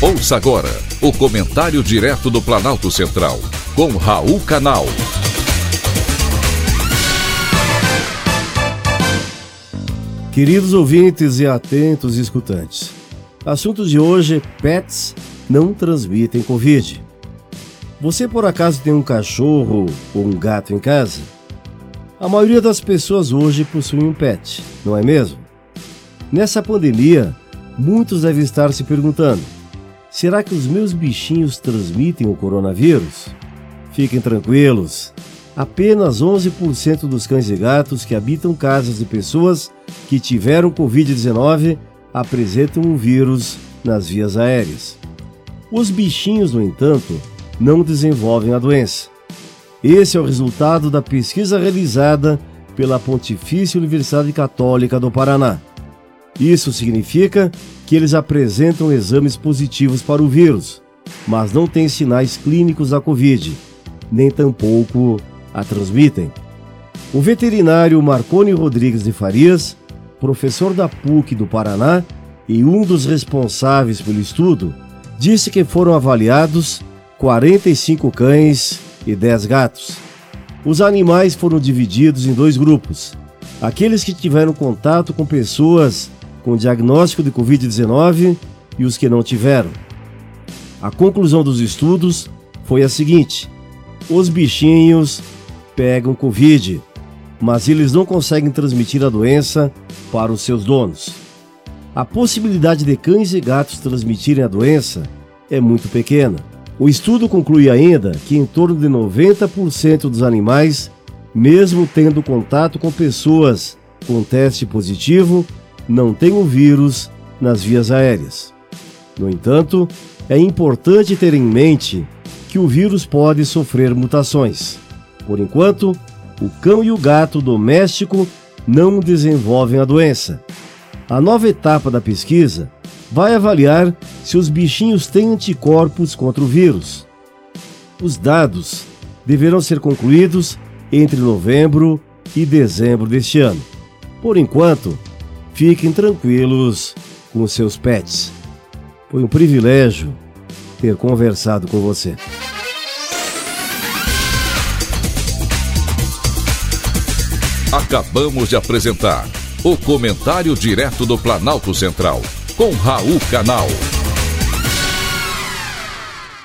Ouça agora o comentário direto do Planalto Central, com Raul Canal. Queridos ouvintes e atentos escutantes, assunto de hoje: pets não transmitem Covid. Você por acaso tem um cachorro ou um gato em casa? A maioria das pessoas hoje possui um pet, não é mesmo? Nessa pandemia, muitos devem estar se perguntando: será que os meus bichinhos transmitem o coronavírus? Fiquem tranquilos, apenas 11% dos cães e gatos que habitam casas de pessoas que tiveram Covid-19 apresentam um vírus nas vias aéreas. Os bichinhos, no entanto, não desenvolvem a doença. Esse é o resultado da pesquisa realizada pela Pontifícia Universidade Católica do Paraná. Isso significa que eles apresentam exames positivos para o vírus, mas não têm sinais clínicos da Covid, nem tampouco a transmitem. O veterinário Marconi Rodrigues de Farias, professor da PUC do Paraná e um dos responsáveis pelo estudo, disse que foram avaliados 45 cães e 10 gatos. Os animais foram divididos em dois grupos: aqueles que tiveram contato com pessoas com diagnóstico de Covid-19 e os que não tiveram. A conclusão dos estudos foi a seguinte: os bichinhos pegam Covid, mas eles não conseguem transmitir a doença para os seus donos. A possibilidade de cães e gatos transmitirem a doença é muito pequena. O estudo conclui ainda que em torno de 90% dos animais, mesmo tendo contato com pessoas com teste positivo, não tem o vírus nas vias aéreas. No entanto, é importante ter em mente que o vírus pode sofrer mutações. Por enquanto, o cão e o gato doméstico não desenvolvem a doença. A nova etapa da pesquisa vai avaliar se os bichinhos têm anticorpos contra o vírus. Os dados deverão ser concluídos entre novembro e dezembro deste ano. Por enquanto, Fiquem tranquilos com seus pets. Foi um privilégio ter conversado com você. Acabamos de apresentar o Comentário Direto do Planalto Central, com Raul Canal.